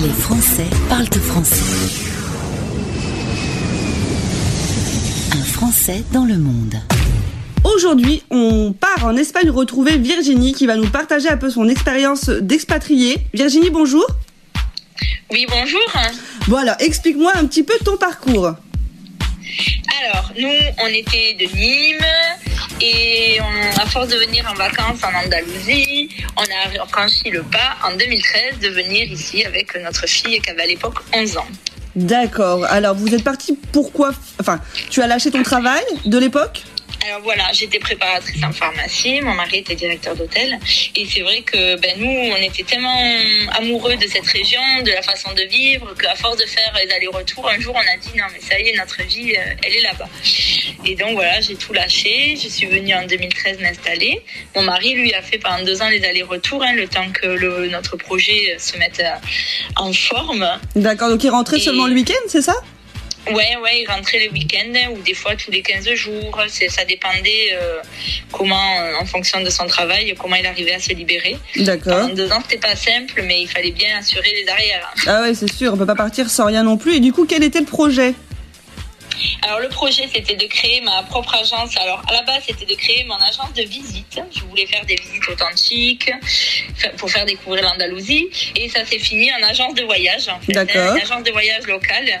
Les Français parlent français. Un Français dans le monde. Aujourd'hui, on part en Espagne retrouver Virginie qui va nous partager un peu son expérience d'expatriée. Virginie, bonjour. Oui, bonjour. Voilà, explique-moi un petit peu ton parcours. Alors, nous, on était de Nîmes et à force de venir en vacances en Andalousie, on a franchi le pas en 2013 de venir ici avec notre fille qui avait à l'époque 11 ans. D'accord. Alors, vous êtes parti pourquoi Enfin, tu as lâché ton travail de l'époque? Alors voilà, j'étais préparatrice en pharmacie, mon mari était directeur d'hôtel. Et c'est vrai que ben, nous, on était tellement amoureux de cette région, de la façon de vivre, qu'à force de faire les allers-retours, un jour on a dit non mais ça y est, notre vie, euh, elle est là-bas. Et donc voilà, j'ai tout lâché. Je suis venue en 2013 m'installer. Mon mari, lui, a fait pendant deux ans les allers-retours, hein, le temps que le, notre projet se mette euh, en forme. D'accord, donc il rentrait seulement le week-end, c'est ça? Ouais, ouais, il rentrait les week-ends ou des fois tous les 15 jours. Ça dépendait euh, comment, euh, en fonction de son travail, comment il arrivait à se libérer. D'accord. En deux ans, c'était pas simple, mais il fallait bien assurer les arrières. Ah ouais, c'est sûr, on peut pas partir sans rien non plus. Et du coup, quel était le projet? Alors le projet c'était de créer ma propre agence. Alors à la base c'était de créer mon agence de visite. Je voulais faire des visites authentiques pour faire découvrir l'Andalousie et ça s'est fini en agence de voyage. En fait, D'accord. Une agence de voyage locale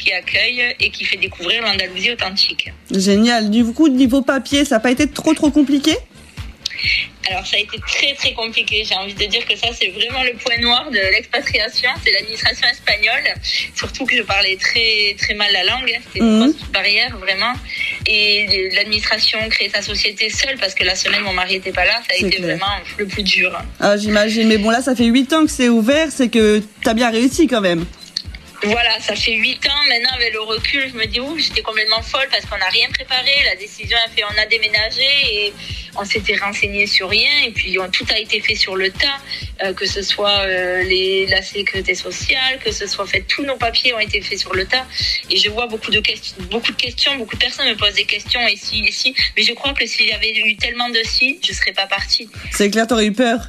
qui accueille et qui fait découvrir l'Andalousie authentique. Génial. Du coup, niveau papier, ça n'a pas été trop trop compliqué? Alors ça a été très très compliqué. J'ai envie de dire que ça c'est vraiment le point noir de l'expatriation, c'est l'administration espagnole. Surtout que je parlais très très mal la langue, c'était une Mhm. grosse barrière vraiment. Et l'administration créer sa société seule parce que la semaine mon mari était pas là, ça a été clair. vraiment le plus dur. Ah, j'imagine. Mais bon, là, ça fait 8 ans que c'est ouvert, c'est que t'as bien réussi quand même. Voilà, ça fait huit ans maintenant avec le recul, je me dis ouf, j'étais complètement folle parce qu'on n'a rien préparé. La décision a fait, on a déménagé et on s'était renseigné sur rien et puis tout a été fait sur le tas, euh, que ce soit euh, la sécurité sociale, que ce soit fait tous nos papiers ont été faits sur le tas. Et je vois beaucoup de questions, beaucoup de questions, beaucoup de personnes me posent des questions ici, ici. Mais je crois que s'il y avait eu tellement de si, je serais pas partie. C'est clair, t'aurais eu peur?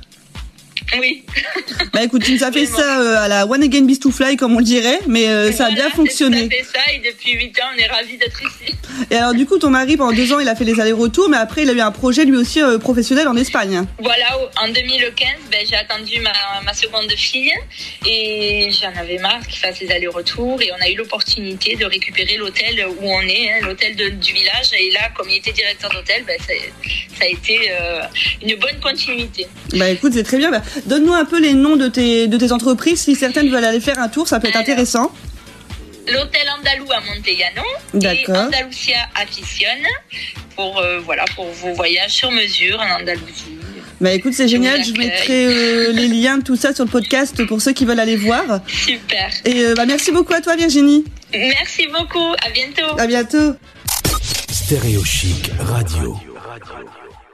Oui. Bah écoute, tu nous as fait ça euh, à la One Again Beast to Fly, comme on le dirait, mais euh, ça a bien fonctionné. Tout à fait ça et depuis huit ans, on est ravis d'être ici. Et alors, du coup, ton mari, pendant deux ans, il a fait les allers-retours, mais après, il a eu un projet lui aussi euh, professionnel en Espagne. Voilà, en 2015, ben, j'ai attendu ma, ma seconde fille et j'en avais marre qu'il fasse les allers-retours et on a eu l'opportunité de récupérer l'hôtel où on est, hein, l'hôtel du village. Et là, comme il était directeur d'hôtel, ben, ça, a été euh, une bonne continuité. Bah écoute, c'est très bien. Bah, Donne-nous un peu les noms de tes, de tes entreprises. Si certaines veulent aller faire un tour, ça peut être Alors. intéressant. L'hôtel Andalou à Montellano et D'accord. Andalusia Afición pour, euh, voilà, pour vos voyages sur mesure en Andalousie. Bah écoute, c'est génial. Je mettrai euh, les liens de tout ça sur le podcast pour ceux qui veulent aller voir. Super. Et euh, bah merci beaucoup à toi, Virginie. Merci beaucoup. À bientôt. À bientôt. Stéréo Chic Radio.